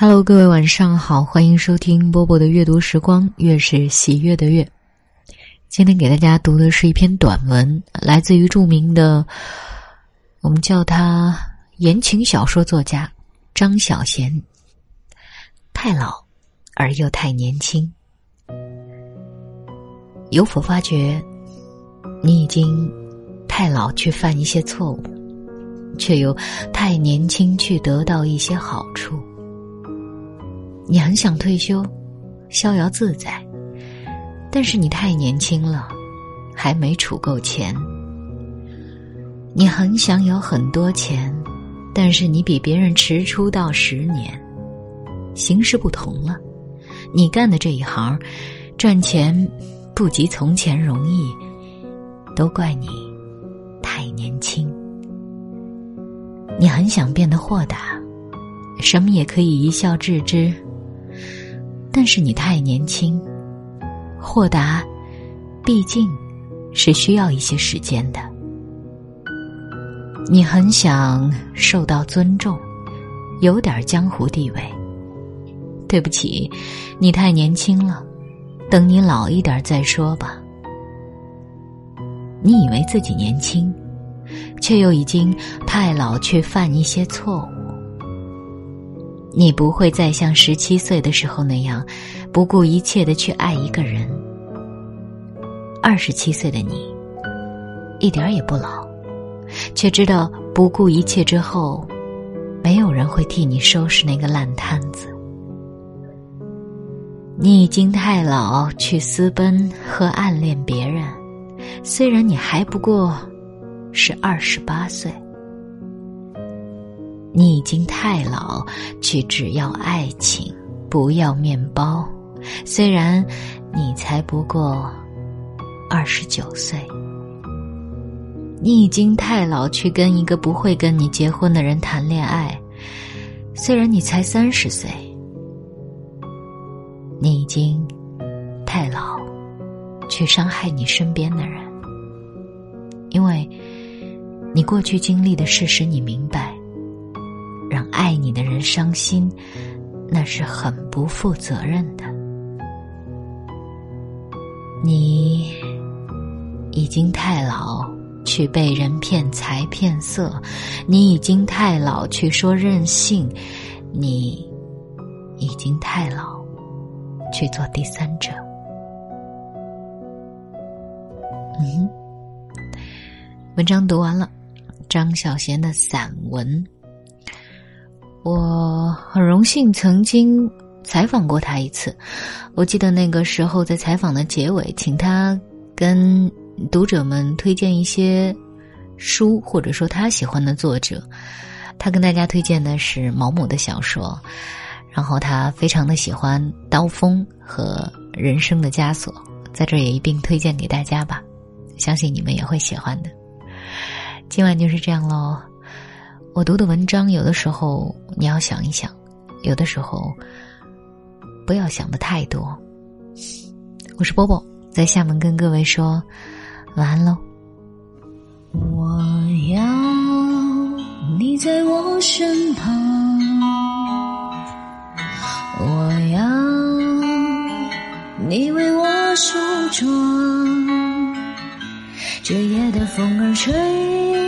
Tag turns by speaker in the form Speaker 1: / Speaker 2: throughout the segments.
Speaker 1: Hello，各位晚上好，欢迎收听波波的阅读时光，月是喜悦的月。今天给大家读的是一篇短文，来自于著名的，我们叫他言情小说作家张小娴。太老而又太年轻，有否发觉，你已经太老去犯一些错误，却又太年轻去得到一些好处？你很想退休，逍遥自在，但是你太年轻了，还没储够钱。你很想有很多钱，但是你比别人迟出道十年，形势不同了。你干的这一行，赚钱不及从前容易，都怪你太年轻。你很想变得豁达，什么也可以一笑置之。但是你太年轻，豁达，毕竟是需要一些时间的。你很想受到尊重，有点江湖地位。对不起，你太年轻了，等你老一点再说吧。你以为自己年轻，却又已经太老，去犯一些错误。你不会再像十七岁的时候那样，不顾一切的去爱一个人。二十七岁的你，一点也不老，却知道不顾一切之后，没有人会替你收拾那个烂摊子。你已经太老去私奔和暗恋别人，虽然你还不过是二十八岁。你已经太老，去只要爱情，不要面包。虽然你才不过二十九岁，你已经太老，去跟一个不会跟你结婚的人谈恋爱。虽然你才三十岁，你已经太老，去伤害你身边的人，因为你过去经历的事使你明白。爱你的人伤心，那是很不负责任的。你已经太老去被人骗财骗色，你已经太老去说任性，你已经太老去做第三者。嗯，文章读完了，张小娴的散文。我很荣幸曾经采访过他一次，我记得那个时候在采访的结尾，请他跟读者们推荐一些书，或者说他喜欢的作者。他跟大家推荐的是毛姆的小说，然后他非常的喜欢《刀锋》和《人生的枷锁》，在这也一并推荐给大家吧，相信你们也会喜欢的。今晚就是这样喽。我读的文章，有的时候你要想一想，有的时候不要想的太多。我是波波，在厦门跟各位说晚安喽。
Speaker 2: 我要你在我身旁，我要你为我梳妆，这夜的风儿吹。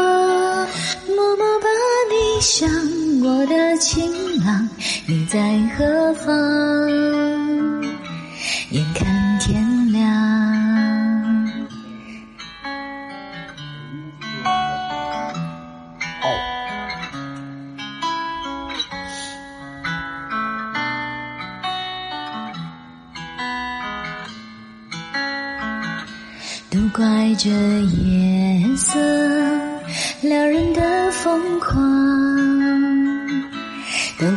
Speaker 2: 你在何方？眼看天亮，都怪这夜色。撩人的疯狂，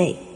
Speaker 1: faith.